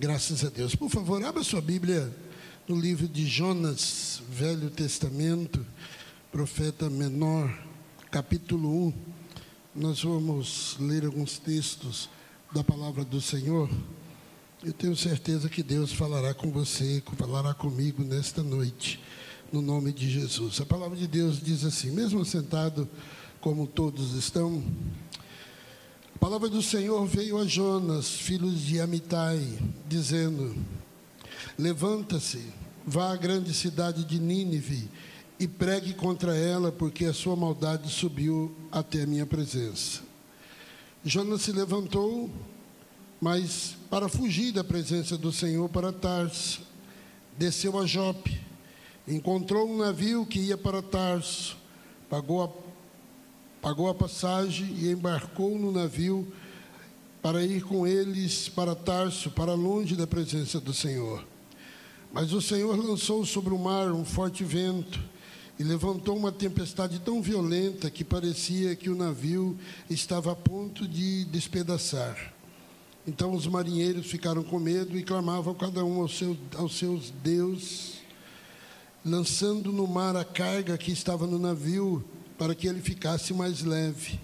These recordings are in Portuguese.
Graças a Deus. Por favor, abra sua Bíblia no livro de Jonas, Velho Testamento, profeta menor, capítulo 1. Nós vamos ler alguns textos da palavra do Senhor. Eu tenho certeza que Deus falará com você, falará comigo nesta noite, no nome de Jesus. A palavra de Deus diz assim: mesmo sentado como todos estão, a palavra do Senhor veio a Jonas, filho de Amitai, dizendo: Levanta-se, vá à grande cidade de Nínive e pregue contra ela, porque a sua maldade subiu até a minha presença. Jonas se levantou, mas para fugir da presença do Senhor para Tarso, desceu a Jope, encontrou um navio que ia para Tarso, pagou a, pagou a passagem e embarcou no navio para ir com eles para Tarso, para longe da presença do Senhor. Mas o Senhor lançou sobre o mar um forte vento e levantou uma tempestade tão violenta que parecia que o navio estava a ponto de despedaçar. Então os marinheiros ficaram com medo e clamavam cada um aos seus, aos seus deuses, lançando no mar a carga que estava no navio para que ele ficasse mais leve.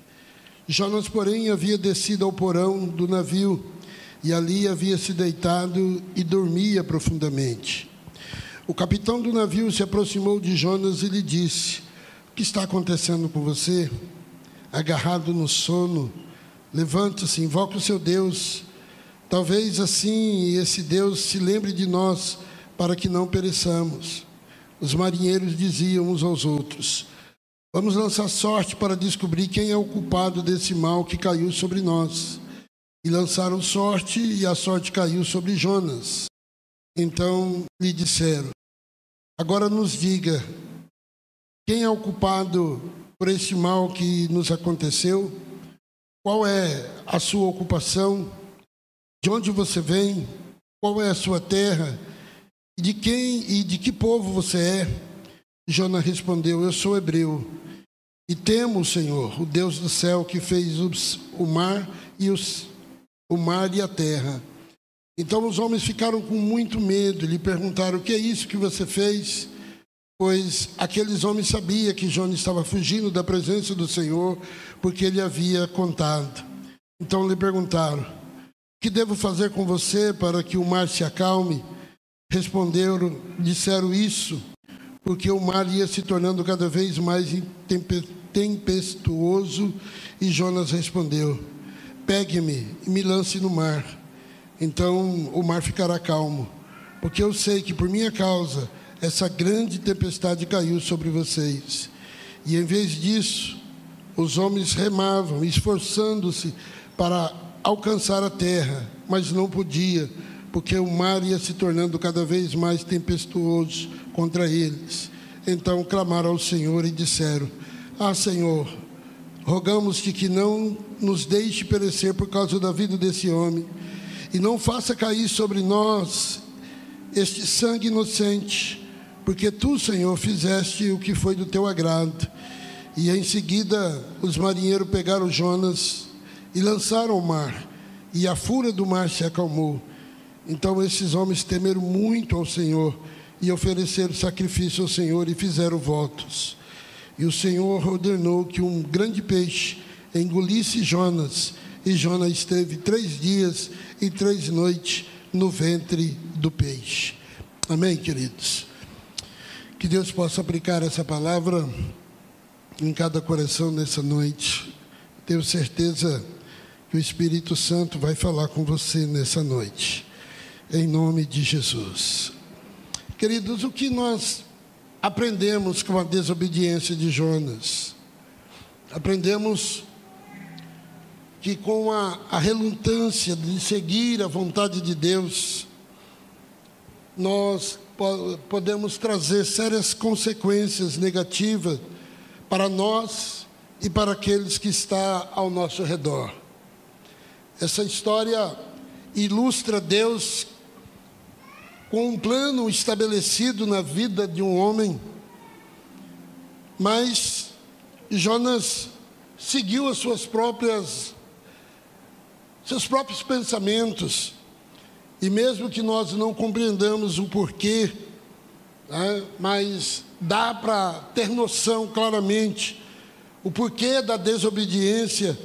Jonas, porém, havia descido ao porão do navio e ali havia se deitado e dormia profundamente. O capitão do navio se aproximou de Jonas e lhe disse: O que está acontecendo com você? Agarrado no sono, levante-se, invoque o seu Deus. Talvez assim esse Deus se lembre de nós para que não pereçamos. Os marinheiros diziam uns aos outros: Vamos lançar sorte para descobrir quem é o culpado desse mal que caiu sobre nós. E lançaram sorte, e a sorte caiu sobre Jonas. Então lhe disseram: Agora nos diga, quem é o culpado por este mal que nos aconteceu? Qual é a sua ocupação? De onde você vem? Qual é a sua terra? De quem e de que povo você é? Jonas respondeu: Eu sou hebreu e temo o Senhor, o Deus do céu que fez os, o mar e os, o mar e a terra. Então os homens ficaram com muito medo e lhe perguntaram: O que é isso que você fez? Pois aqueles homens sabiam que Jonas estava fugindo da presença do Senhor, porque ele havia contado. Então lhe perguntaram: O que devo fazer com você para que o mar se acalme? Responderam, disseram isso, porque o mar ia se tornando cada vez mais tempestuoso, e Jonas respondeu: Pegue-me e me lance no mar então o mar ficará calmo, porque eu sei que por minha causa essa grande tempestade caiu sobre vocês. E em vez disso, os homens remavam, esforçando-se para alcançar a terra, mas não podia, porque o mar ia se tornando cada vez mais tempestuoso contra eles. Então clamaram ao Senhor e disseram: Ah, Senhor, rogamos-te que não nos deixe perecer por causa da vida desse homem e não faça cair sobre nós este sangue inocente, porque tu, Senhor, fizeste o que foi do teu agrado. E em seguida os marinheiros pegaram Jonas e lançaram ao mar, e a fúria do mar se acalmou. Então esses homens temeram muito ao Senhor e ofereceram sacrifício ao Senhor e fizeram votos. E o Senhor ordenou que um grande peixe engolisse Jonas, e Jonas esteve três dias e três noites no ventre do peixe. Amém, queridos? Que Deus possa aplicar essa palavra em cada coração nessa noite. Tenho certeza que o Espírito Santo vai falar com você nessa noite. Em nome de Jesus. Queridos, o que nós aprendemos com a desobediência de Jonas? Aprendemos que com a, a relutância de seguir a vontade de Deus, nós po podemos trazer sérias consequências negativas para nós e para aqueles que estão ao nosso redor. Essa história ilustra Deus com um plano estabelecido na vida de um homem, mas Jonas seguiu as suas próprias seus próprios pensamentos E mesmo que nós não compreendamos o porquê, né, mas dá para ter noção claramente o porquê da desobediência.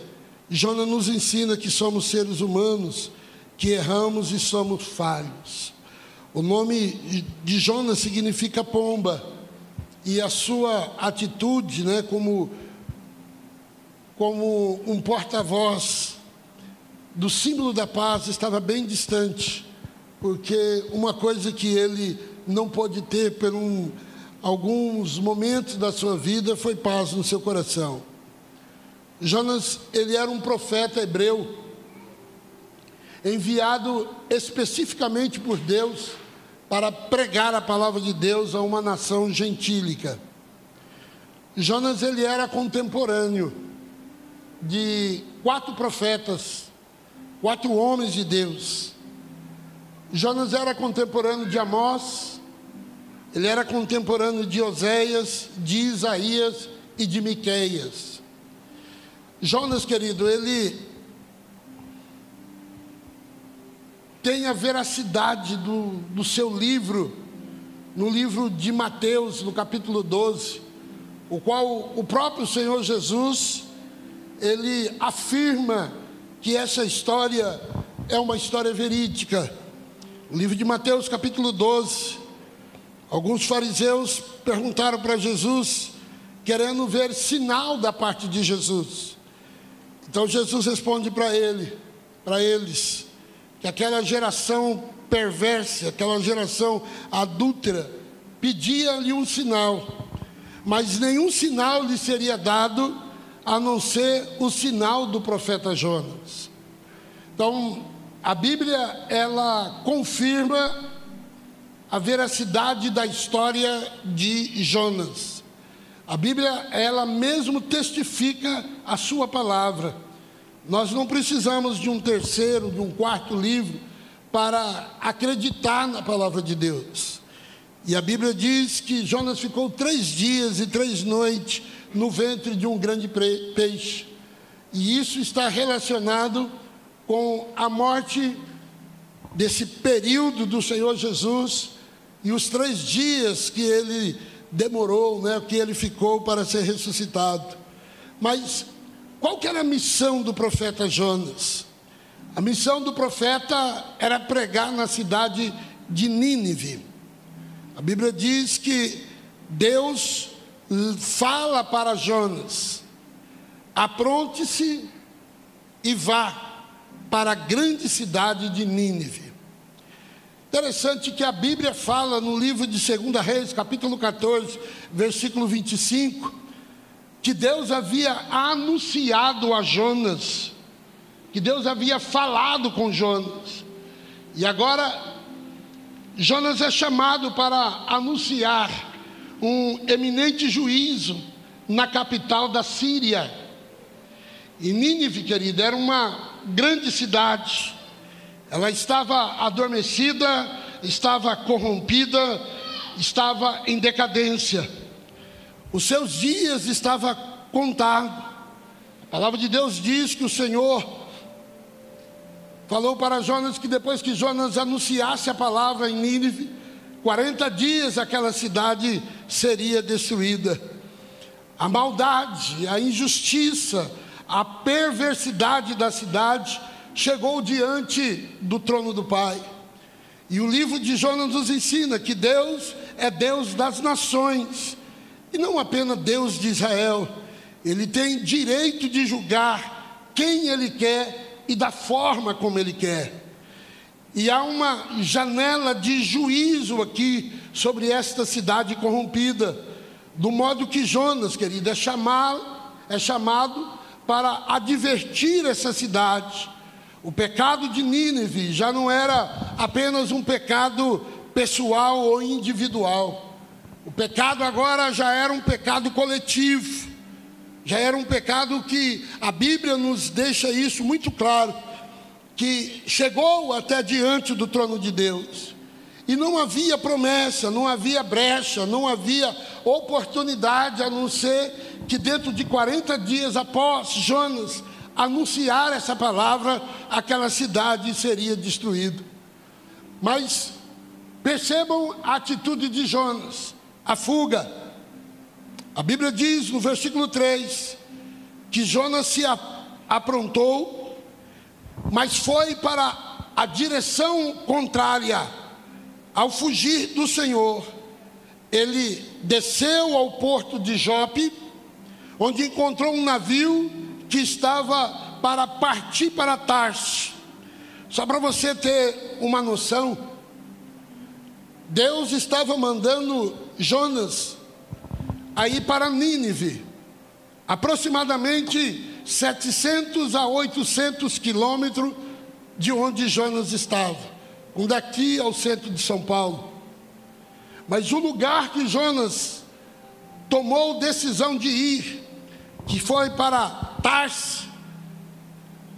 Jonas nos ensina que somos seres humanos, que erramos e somos falhos. O nome de Jonas significa pomba, e a sua atitude, né, como, como um porta-voz do símbolo da paz, estava bem distante, porque uma coisa que ele não pôde ter por um, alguns momentos da sua vida foi paz no seu coração. Jonas, ele era um profeta hebreu, enviado especificamente por Deus para pregar a palavra de Deus a uma nação gentílica. Jonas, ele era contemporâneo de quatro profetas, quatro homens de Deus. Jonas era contemporâneo de Amós, ele era contemporâneo de Oséias, de Isaías e de Miqueias. Jonas, querido, ele tem a veracidade do, do seu livro, no livro de Mateus, no capítulo 12, o qual o próprio Senhor Jesus, ele afirma que essa história é uma história verídica. O livro de Mateus, capítulo 12, Alguns fariseus perguntaram para Jesus, querendo ver sinal da parte de Jesus. Então Jesus responde para ele, para eles, que aquela geração perversa, aquela geração adúltera, pedia-lhe um sinal, mas nenhum sinal lhe seria dado a não ser o sinal do profeta Jonas. Então, a Bíblia ela confirma a veracidade da história de Jonas. A Bíblia, ela mesmo testifica a sua palavra. Nós não precisamos de um terceiro, de um quarto livro para acreditar na palavra de Deus. E a Bíblia diz que Jonas ficou três dias e três noites no ventre de um grande peixe. E isso está relacionado com a morte desse período do Senhor Jesus e os três dias que ele demorou, né, que ele ficou para ser ressuscitado. Mas qual que era a missão do profeta Jonas? A missão do profeta era pregar na cidade de Nínive. A Bíblia diz que Deus fala para Jonas: apronte-se e vá para a grande cidade de Nínive. Interessante que a Bíblia fala no livro de 2 Reis, capítulo 14, versículo 25, que Deus havia anunciado a Jonas, que Deus havia falado com Jonas. E agora Jonas é chamado para anunciar um eminente juízo na capital da Síria. E Nínive, querida, era uma grande cidade ela estava adormecida, estava corrompida, estava em decadência. Os seus dias estavam contados. A palavra de Deus diz que o Senhor falou para Jonas que depois que Jonas anunciasse a palavra em Nínive, 40 dias aquela cidade seria destruída. A maldade, a injustiça, a perversidade da cidade chegou diante do trono do Pai. E o livro de Jonas nos ensina que Deus é Deus das nações, e não apenas Deus de Israel. Ele tem direito de julgar quem ele quer e da forma como ele quer. E há uma janela de juízo aqui sobre esta cidade corrompida, do modo que Jonas, querido, é chamado, é chamado para advertir essa cidade o pecado de Nínive já não era apenas um pecado pessoal ou individual. O pecado agora já era um pecado coletivo. Já era um pecado que a Bíblia nos deixa isso muito claro, que chegou até diante do trono de Deus. E não havia promessa, não havia brecha, não havia oportunidade a não ser que dentro de 40 dias após Jonas anunciar essa palavra, aquela cidade seria destruída. Mas percebam a atitude de Jonas, a fuga. A Bíblia diz no versículo 3 que Jonas se aprontou, mas foi para a direção contrária. Ao fugir do Senhor, ele desceu ao porto de Jope, onde encontrou um navio que estava para partir para Tarso. Só para você ter uma noção, Deus estava mandando Jonas aí para Nínive, aproximadamente 700 a 800 quilômetros de onde Jonas estava, um daqui ao centro de São Paulo. Mas o lugar que Jonas tomou decisão de ir, que foi para Tarse,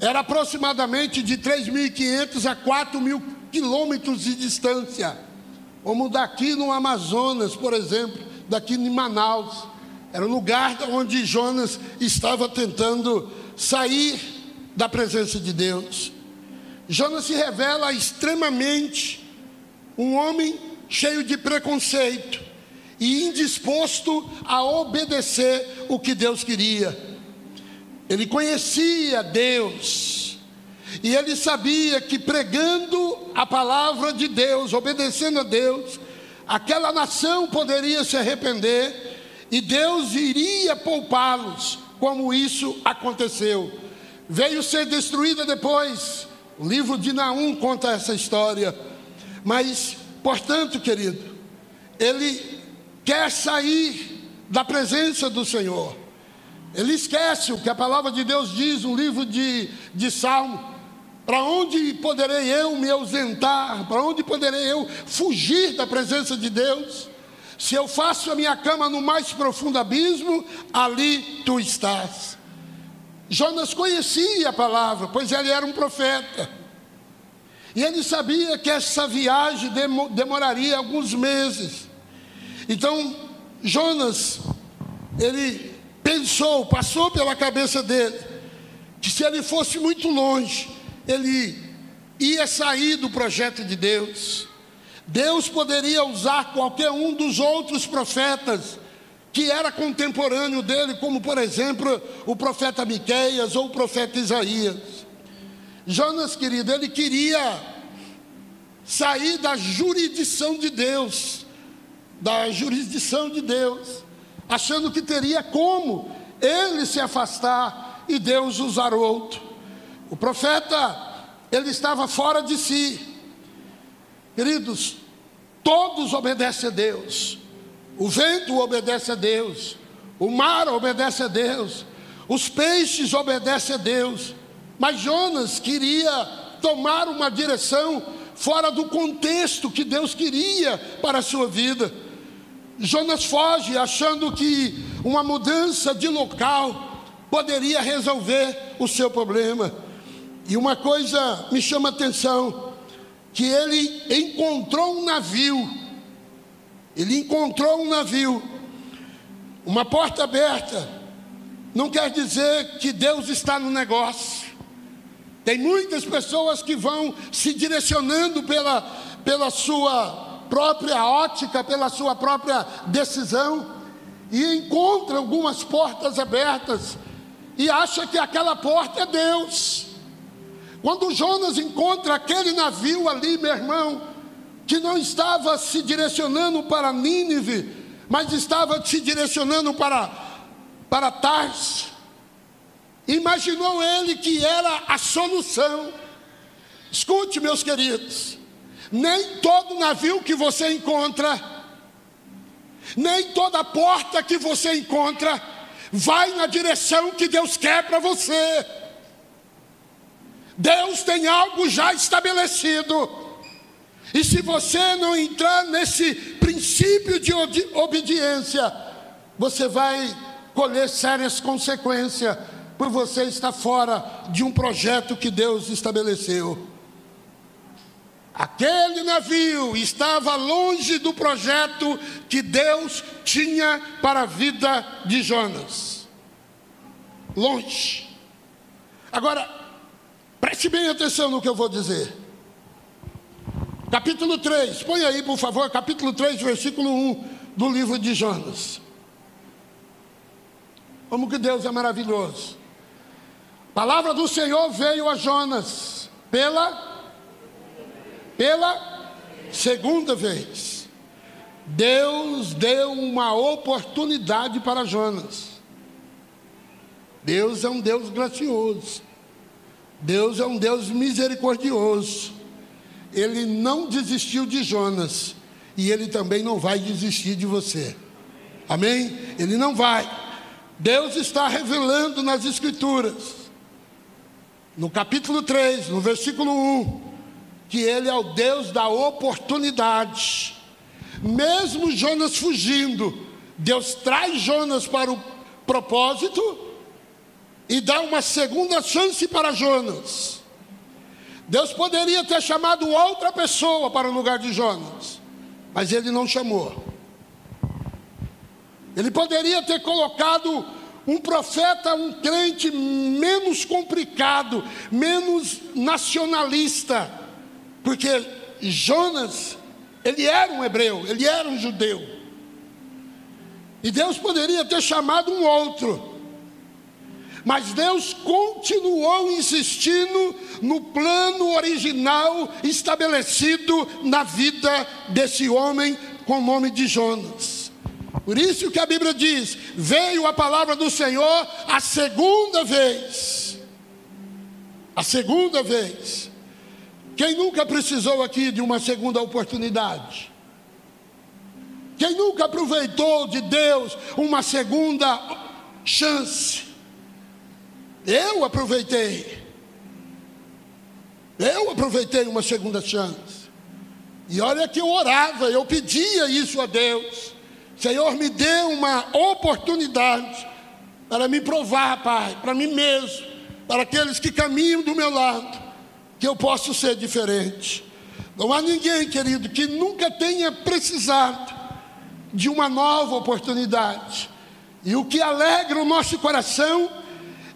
era aproximadamente de 3.500 a 4.000 quilômetros de distância, como daqui no Amazonas, por exemplo, daqui em Manaus. Era o lugar onde Jonas estava tentando sair da presença de Deus. Jonas se revela extremamente um homem cheio de preconceito e indisposto a obedecer o que Deus queria. Ele conhecia Deus e ele sabia que pregando a palavra de Deus, obedecendo a Deus, aquela nação poderia se arrepender e Deus iria poupá-los, como isso aconteceu. Veio ser destruída depois. O livro de Naum conta essa história. Mas, portanto, querido, ele quer sair da presença do Senhor. Ele esquece o que a palavra de Deus diz no livro de, de Salmo. Para onde poderei eu me ausentar? Para onde poderei eu fugir da presença de Deus? Se eu faço a minha cama no mais profundo abismo, ali tu estás. Jonas conhecia a palavra, pois ele era um profeta. E ele sabia que essa viagem demoraria alguns meses. Então, Jonas, ele pensou, passou pela cabeça dele, que se ele fosse muito longe, ele ia sair do projeto de Deus. Deus poderia usar qualquer um dos outros profetas que era contemporâneo dele, como por exemplo o profeta Miqueias ou o profeta Isaías. Jonas, querido, ele queria sair da jurisdição de Deus, da jurisdição de Deus, achando que teria como ele se afastar e Deus usar outro. O profeta, ele estava fora de si. Queridos, todos obedecem a Deus. O vento obedece a Deus. O mar obedece a Deus. Os peixes obedecem a Deus. Mas Jonas queria tomar uma direção fora do contexto que Deus queria para a sua vida. Jonas foge achando que uma mudança de local poderia resolver o seu problema. E uma coisa me chama a atenção: que ele encontrou um navio. Ele encontrou um navio. Uma porta aberta não quer dizer que Deus está no negócio. Tem muitas pessoas que vão se direcionando pela, pela sua própria ótica, pela sua própria decisão, e encontra algumas portas abertas e acha que aquela porta é Deus. Quando Jonas encontra aquele navio ali, meu irmão, que não estava se direcionando para Nínive, mas estava se direcionando para, para Tars, imaginou ele que era a solução. Escute, meus queridos, nem todo navio que você encontra, nem toda porta que você encontra, vai na direção que Deus quer para você. Deus tem algo já estabelecido. E se você não entrar nesse princípio de obediência, você vai colher sérias consequências por você estar fora de um projeto que Deus estabeleceu. Aquele navio estava longe do projeto que Deus tinha para a vida de Jonas. Longe. Agora, Preste bem atenção no que eu vou dizer. Capítulo 3, põe aí, por favor, capítulo 3, versículo 1 do livro de Jonas. Como que Deus é maravilhoso. A palavra do Senhor veio a Jonas pela pela segunda vez. Deus deu uma oportunidade para Jonas. Deus é um Deus gracioso. Deus é um Deus misericordioso. Ele não desistiu de Jonas e ele também não vai desistir de você. Amém? Ele não vai. Deus está revelando nas Escrituras, no capítulo 3, no versículo 1, que Ele é o Deus da oportunidade. Mesmo Jonas fugindo, Deus traz Jonas para o propósito e dá uma segunda chance para Jonas. Deus poderia ter chamado outra pessoa para o lugar de Jonas, mas ele não chamou. Ele poderia ter colocado um profeta, um crente menos complicado, menos nacionalista, porque Jonas, ele era um hebreu, ele era um judeu. E Deus poderia ter chamado um outro, mas Deus continuou insistindo no plano original estabelecido na vida desse homem com o nome de Jonas. Por isso que a Bíblia diz: veio a palavra do Senhor a segunda vez. A segunda vez. Quem nunca precisou aqui de uma segunda oportunidade? Quem nunca aproveitou de Deus uma segunda chance? Eu aproveitei. Eu aproveitei uma segunda chance. E olha que eu orava, eu pedia isso a Deus. Senhor, me dê uma oportunidade para me provar, Pai, para mim mesmo, para aqueles que caminham do meu lado, que eu possa ser diferente. Não há ninguém, querido, que nunca tenha precisado de uma nova oportunidade. E o que alegra o nosso coração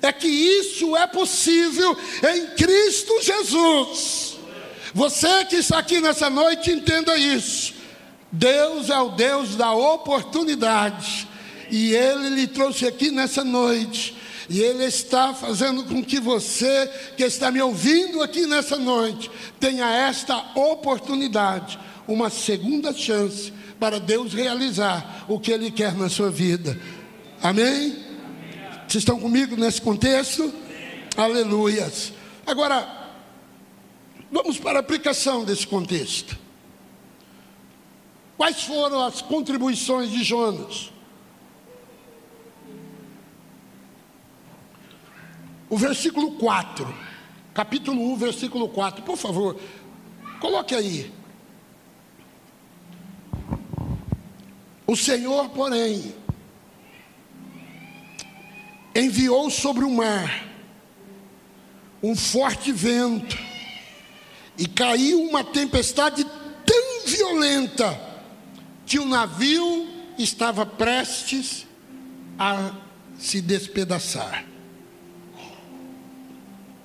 é que isso é possível em Cristo Jesus. Você que está aqui nessa noite, entenda isso. Deus é o Deus da oportunidade, e Ele lhe trouxe aqui nessa noite, e Ele está fazendo com que você, que está me ouvindo aqui nessa noite, tenha esta oportunidade, uma segunda chance para Deus realizar o que Ele quer na sua vida. Amém? Vocês estão comigo nesse contexto? Aleluias. Agora, vamos para a aplicação desse contexto. Quais foram as contribuições de Jonas? O versículo 4, capítulo 1, versículo 4, por favor, coloque aí. O Senhor, porém, enviou sobre o mar um forte vento e caiu uma tempestade tão violenta que o navio estava prestes a se despedaçar.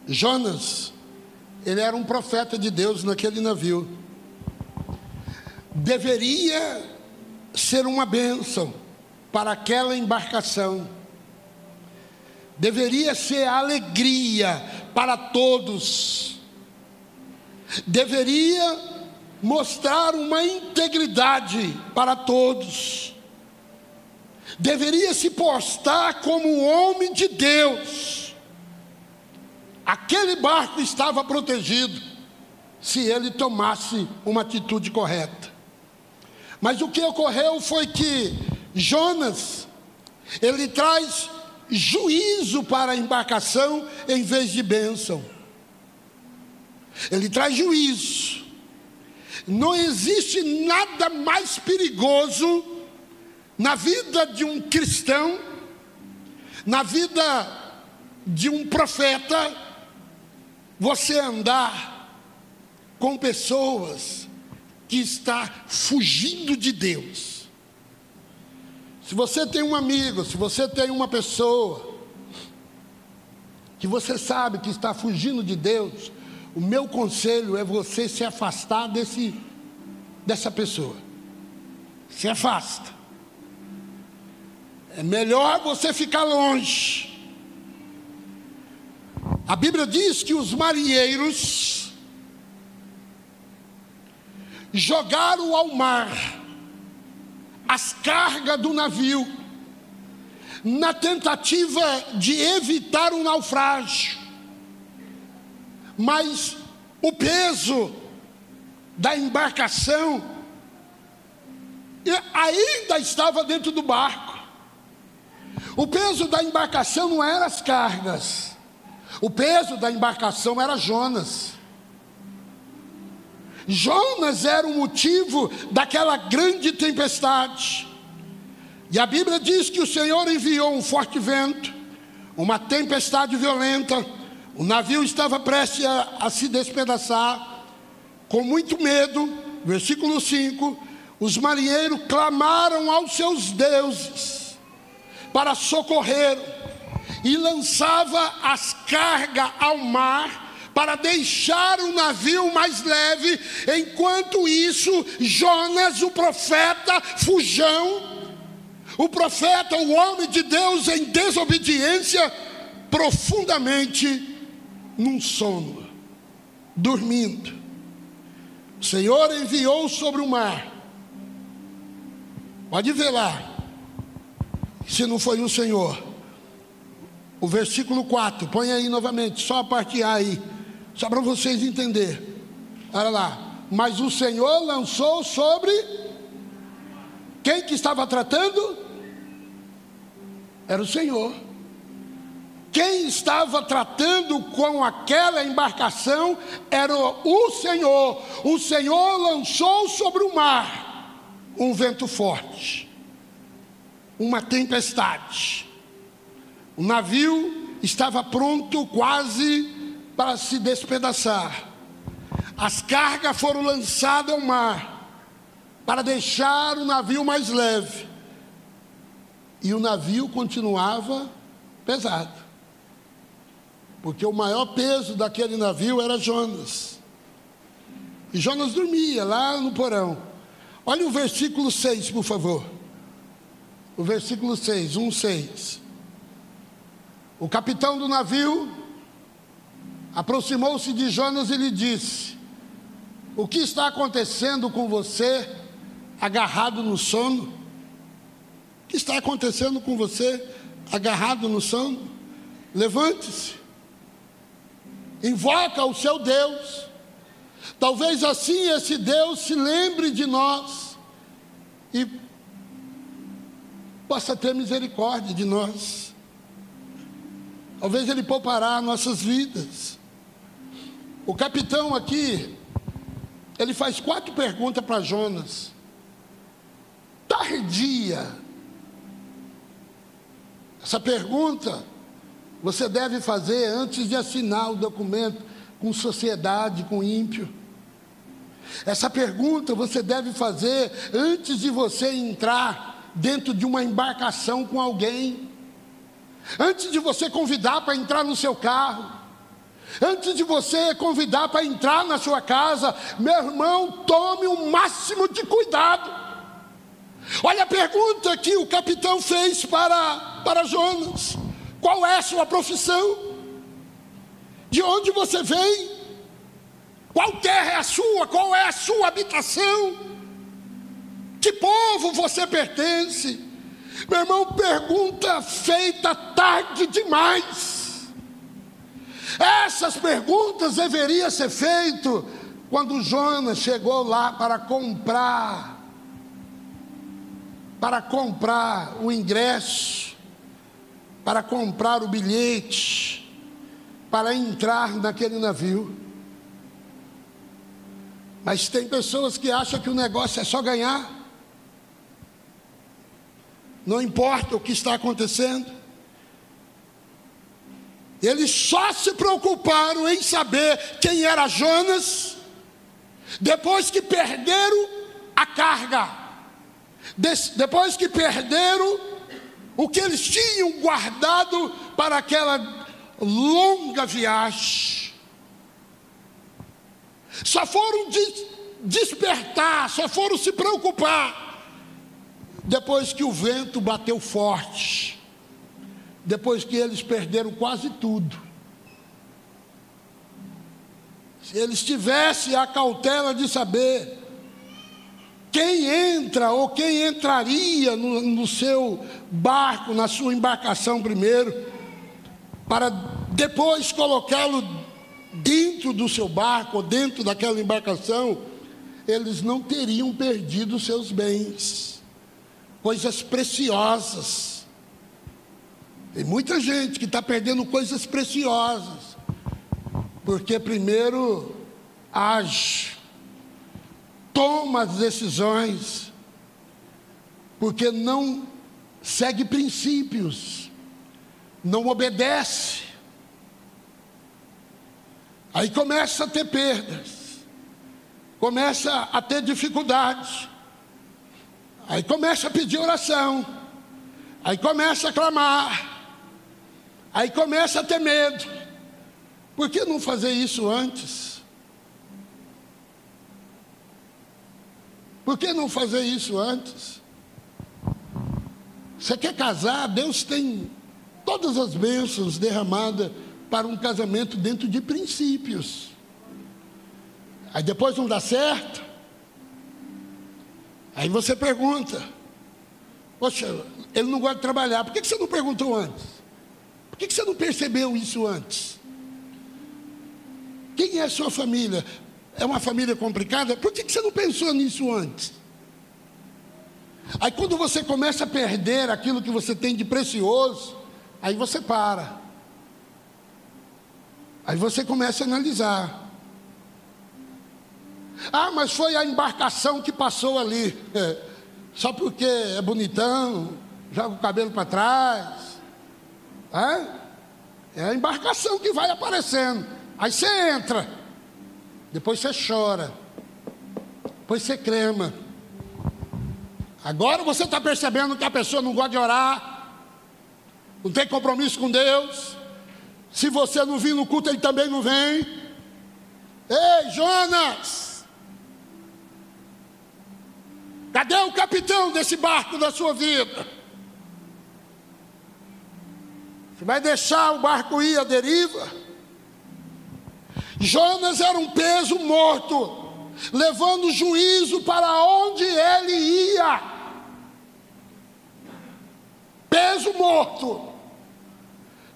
Jonas, ele era um profeta de Deus naquele navio. Deveria ser uma bênção para aquela embarcação deveria ser alegria para todos, deveria mostrar uma integridade para todos, deveria se postar como um homem de Deus. Aquele barco estava protegido se ele tomasse uma atitude correta. Mas o que ocorreu foi que Jonas, ele traz juízo para a embarcação em vez de bênção. Ele traz juízo. Não existe nada mais perigoso na vida de um cristão, na vida de um profeta, você andar com pessoas que está fugindo de Deus. Se você tem um amigo, se você tem uma pessoa que você sabe que está fugindo de Deus, o meu conselho é você se afastar desse, dessa pessoa. Se afasta. É melhor você ficar longe. A Bíblia diz que os marinheiros jogaram ao mar as cargas do navio, na tentativa de evitar um naufrágio. Mas o peso da embarcação ainda estava dentro do barco. O peso da embarcação não era as cargas, o peso da embarcação era Jonas. Jonas era o motivo daquela grande tempestade. E a Bíblia diz que o Senhor enviou um forte vento, uma tempestade violenta, o navio estava prestes a, a se despedaçar, com muito medo, versículo 5: os marinheiros clamaram aos seus deuses para socorrer e lançava as cargas ao mar para deixar o navio mais leve, enquanto isso, Jonas, o profeta, fujão, o profeta, o homem de Deus em desobediência, profundamente num sono, dormindo. O Senhor enviou sobre o mar. Pode ver lá, se não foi o Senhor. O versículo 4, põe aí novamente, só a parte A aí. Só para vocês entenderem. Olha lá. Mas o Senhor lançou sobre quem que estava tratando? Era o Senhor. Quem estava tratando com aquela embarcação era o Senhor. O Senhor lançou sobre o mar um vento forte, uma tempestade. O navio estava pronto quase para se despedaçar. As cargas foram lançadas ao mar para deixar o navio mais leve. E o navio continuava pesado. Porque o maior peso daquele navio era Jonas. E Jonas dormia lá no porão. Olha o versículo 6, por favor. O versículo 6, 1, 6. O capitão do navio aproximou-se de Jonas e lhe disse: O que está acontecendo com você, agarrado no sono? O que está acontecendo com você, agarrado no sono? Levante-se, invoca o seu Deus. Talvez assim esse Deus se lembre de nós e possa ter misericórdia de nós. Talvez Ele poupará nossas vidas. O capitão aqui, ele faz quatro perguntas para Jonas. Tardia. Essa pergunta você deve fazer antes de assinar o documento com sociedade, com ímpio. Essa pergunta você deve fazer antes de você entrar dentro de uma embarcação com alguém. Antes de você convidar para entrar no seu carro. Antes de você convidar para entrar na sua casa, meu irmão, tome o máximo de cuidado. Olha a pergunta que o capitão fez para, para Jonas: qual é a sua profissão? De onde você vem? Qual terra é a sua? Qual é a sua habitação? Que povo você pertence? Meu irmão, pergunta feita tarde demais. Essas perguntas deveriam ser feitas quando Jonas chegou lá para comprar, para comprar o ingresso, para comprar o bilhete, para entrar naquele navio. Mas tem pessoas que acham que o negócio é só ganhar. Não importa o que está acontecendo. Eles só se preocuparam em saber quem era Jonas, depois que perderam a carga, depois que perderam o que eles tinham guardado para aquela longa viagem. só foram des despertar, só foram se preocupar depois que o vento bateu forte, depois que eles perderam quase tudo. Se eles tivessem a cautela de saber quem entra ou quem entraria no, no seu barco, na sua embarcação primeiro, para depois colocá-lo dentro do seu barco ou dentro daquela embarcação, eles não teriam perdido seus bens, coisas preciosas. Tem muita gente que está perdendo coisas preciosas, porque primeiro age, toma as decisões, porque não segue princípios, não obedece. Aí começa a ter perdas, começa a ter dificuldades, aí começa a pedir oração, aí começa a clamar, aí começa a ter medo. Por que não fazer isso antes? Por que não fazer isso antes? Você quer casar? Deus tem todas as bênçãos derramadas para um casamento dentro de princípios. Aí depois não dá certo. Aí você pergunta: Poxa, ele não gosta de trabalhar, por que você não perguntou antes? Por que você não percebeu isso antes? Quem é a sua família? É uma família complicada? Por que você não pensou nisso antes? Aí quando você começa a perder aquilo que você tem de precioso, aí você para. Aí você começa a analisar. Ah, mas foi a embarcação que passou ali. É, só porque é bonitão, joga o cabelo para trás. É? é a embarcação que vai aparecendo. Aí você entra. Depois você chora. Depois você crema. Agora você está percebendo que a pessoa não gosta de orar, não tem compromisso com Deus, se você não vir no culto, ele também não vem. Ei, Jonas! Cadê o capitão desse barco da sua vida? Você vai deixar o barco ir à deriva? Jonas era um peso morto, levando juízo para onde ele ia. Peso morto.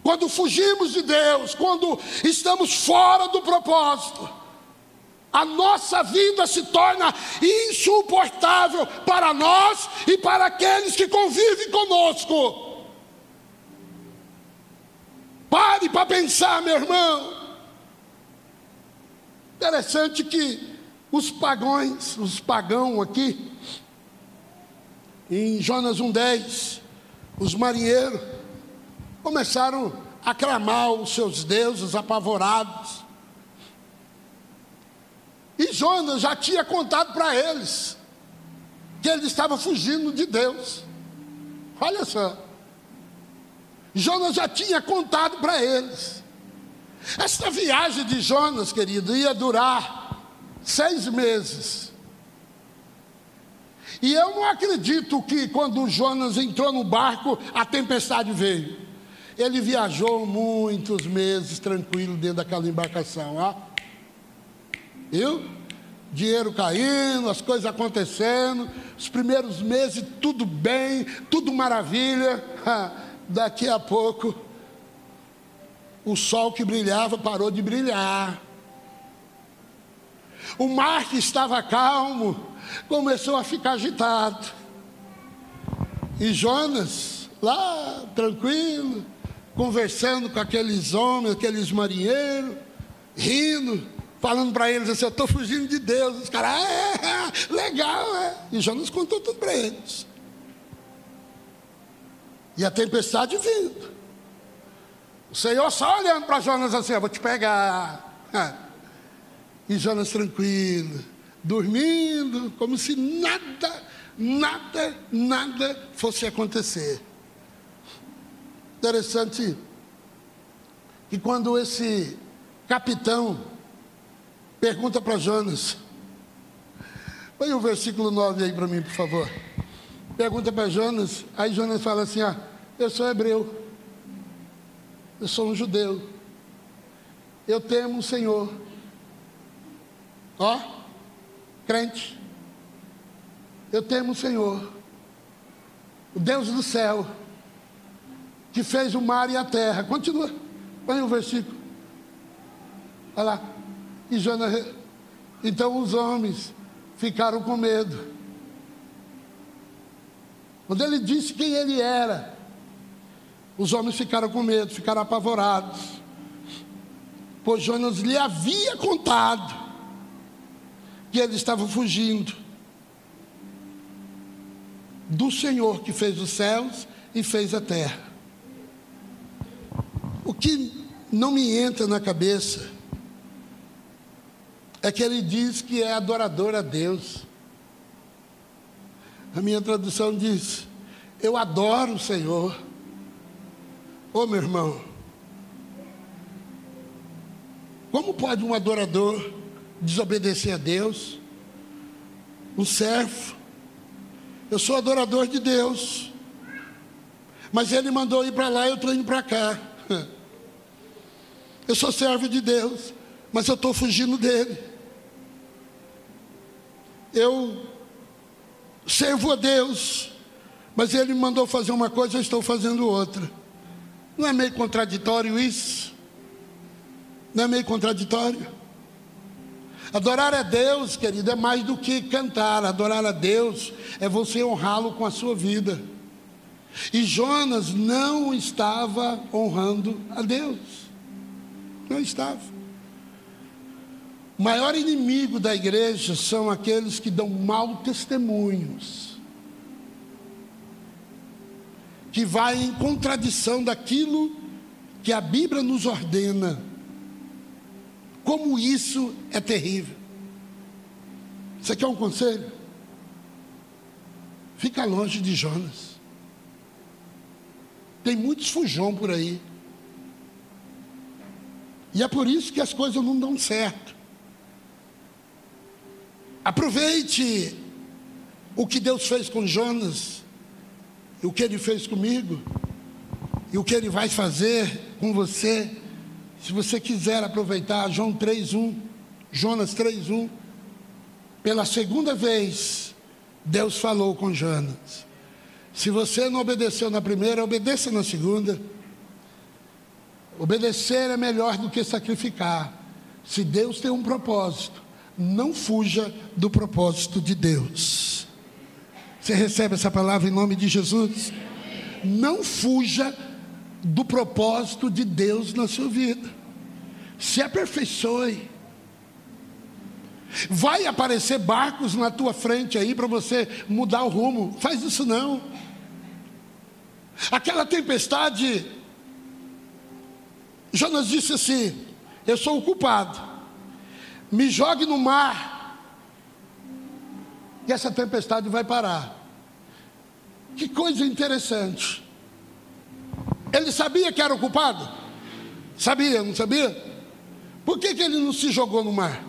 Quando fugimos de Deus, quando estamos fora do propósito, a nossa vida se torna insuportável para nós e para aqueles que convivem conosco. Pare para pensar, meu irmão. Interessante que os pagões, os pagãos aqui, em Jonas 1,10, os marinheiros, começaram a clamar os seus deuses apavorados. E Jonas já tinha contado para eles que ele estava fugindo de Deus. Olha só. Jonas já tinha contado para eles. Esta viagem de Jonas, querido, ia durar seis meses. E eu não acredito que quando Jonas entrou no barco, a tempestade veio. Ele viajou muitos meses tranquilo dentro daquela embarcação, ó. Viu? Dinheiro caindo, as coisas acontecendo, os primeiros meses tudo bem, tudo maravilha. Daqui a pouco, o sol que brilhava parou de brilhar. O mar que estava calmo começou a ficar agitado. E Jonas, lá tranquilo, conversando com aqueles homens, aqueles marinheiros, rindo, falando para eles assim: Eu estou fugindo de Deus. Os caras, é, é, legal, é. E Jonas contou tudo para eles. E a tempestade vindo. O Senhor só olhando para Jonas assim: Eu vou te pegar. E Jonas tranquilo, dormindo, como se nada, nada, nada fosse acontecer. Interessante que quando esse capitão pergunta para Jonas. Põe o versículo 9 aí para mim, por favor. Pergunta para Jonas, aí Jonas fala assim: Ah, eu sou hebreu, eu sou um judeu, eu temo o Senhor. Ó, crente, eu temo o Senhor, o Deus do céu, que fez o mar e a terra. Continua, põe o versículo. Olha lá. E Jonas, então os homens ficaram com medo. Quando ele disse quem ele era, os homens ficaram com medo, ficaram apavorados. Pois Jonas lhe havia contado que ele estava fugindo do Senhor que fez os céus e fez a terra. O que não me entra na cabeça é que ele diz que é adorador a Deus. A minha tradução diz: Eu adoro o Senhor. Ô oh, meu irmão, como pode um adorador desobedecer a Deus? Um servo. Eu sou adorador de Deus. Mas ele mandou ir para lá e eu estou indo para cá. Eu sou servo de Deus, mas eu estou fugindo dele. Eu servo a Deus, mas ele me mandou fazer uma coisa, eu estou fazendo outra. Não é meio contraditório isso? Não é meio contraditório? Adorar a Deus, querido, é mais do que cantar. Adorar a Deus é você honrá-lo com a sua vida. E Jonas não estava honrando a Deus. Não estava. O maior inimigo da igreja são aqueles que dão mau testemunhos, que vai em contradição daquilo que a Bíblia nos ordena. Como isso é terrível. Você quer um conselho? Fica longe de Jonas. Tem muitos fujão por aí. E é por isso que as coisas não dão certo. Aproveite o que Deus fez com Jonas, e o que ele fez comigo, e o que ele vai fazer com você. Se você quiser aproveitar, João 3:1, Jonas 3:1, pela segunda vez, Deus falou com Jonas. Se você não obedeceu na primeira, obedeça na segunda. Obedecer é melhor do que sacrificar. Se Deus tem um propósito, não fuja do propósito de Deus. Você recebe essa palavra em nome de Jesus? Não fuja do propósito de Deus na sua vida. Se aperfeiçoe. Vai aparecer barcos na tua frente aí para você mudar o rumo. Faz isso não. Aquela tempestade, Jonas disse assim: Eu sou o culpado me jogue no mar, e essa tempestade vai parar. Que coisa interessante. Ele sabia que era o culpado? Sabia, não sabia? Por que, que ele não se jogou no mar?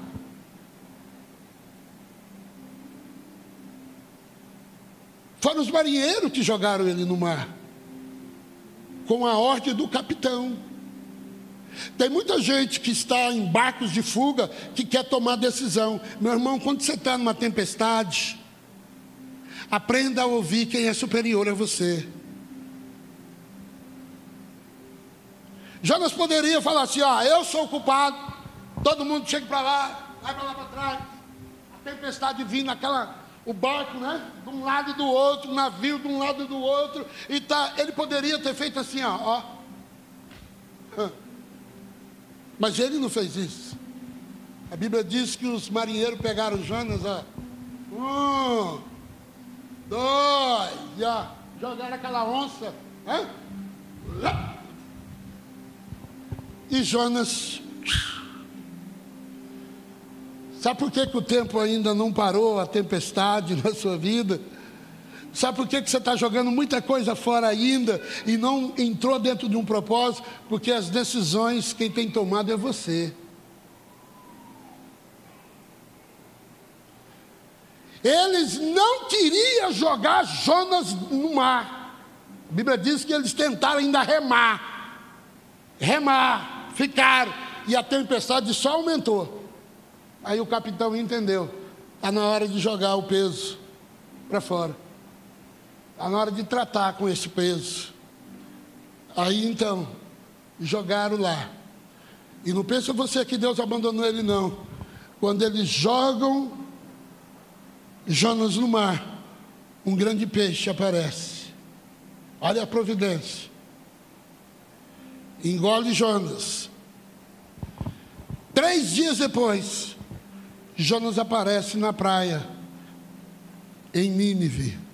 Foram os marinheiros que jogaram ele no mar, com a ordem do capitão. Tem muita gente que está em barcos de fuga que quer tomar decisão. Meu irmão, quando você está numa tempestade, aprenda a ouvir quem é superior a você. Jonas poderia falar assim: ó, eu sou o culpado, todo mundo chega para lá, vai para lá para trás. A tempestade vindo, aquela, o barco, né? De um lado e do outro, o navio de um lado e do outro. E tá, ele poderia ter feito assim, ó. ó mas ele não fez isso. A Bíblia diz que os marinheiros pegaram Jonas, ó. Um, dois, e ó, jogaram aquela onça. Hein? E Jonas. Sabe por que, que o tempo ainda não parou, a tempestade na sua vida? Sabe por que, que você está jogando muita coisa fora ainda e não entrou dentro de um propósito? Porque as decisões quem tem tomado é você. eles não queriam jogar Jonas no mar. A Bíblia diz que eles tentaram ainda remar. Remar, ficaram. E a tempestade só aumentou. Aí o capitão entendeu. Está na hora de jogar o peso para fora. Está na hora de tratar com esse peso. Aí então, jogaram lá. E não pensa você que Deus abandonou ele, não. Quando eles jogam Jonas no mar, um grande peixe aparece. Olha a providência. Engole Jonas. Três dias depois, Jonas aparece na praia, em Nínive.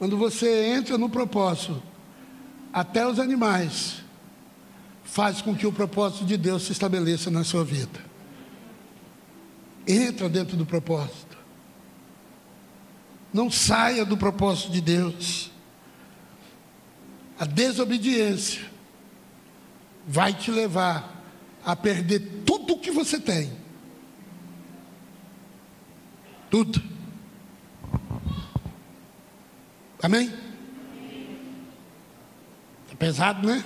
Quando você entra no propósito, até os animais, faz com que o propósito de Deus se estabeleça na sua vida. Entra dentro do propósito. Não saia do propósito de Deus. A desobediência vai te levar a perder tudo o que você tem. Tudo. Amém? É pesado, né?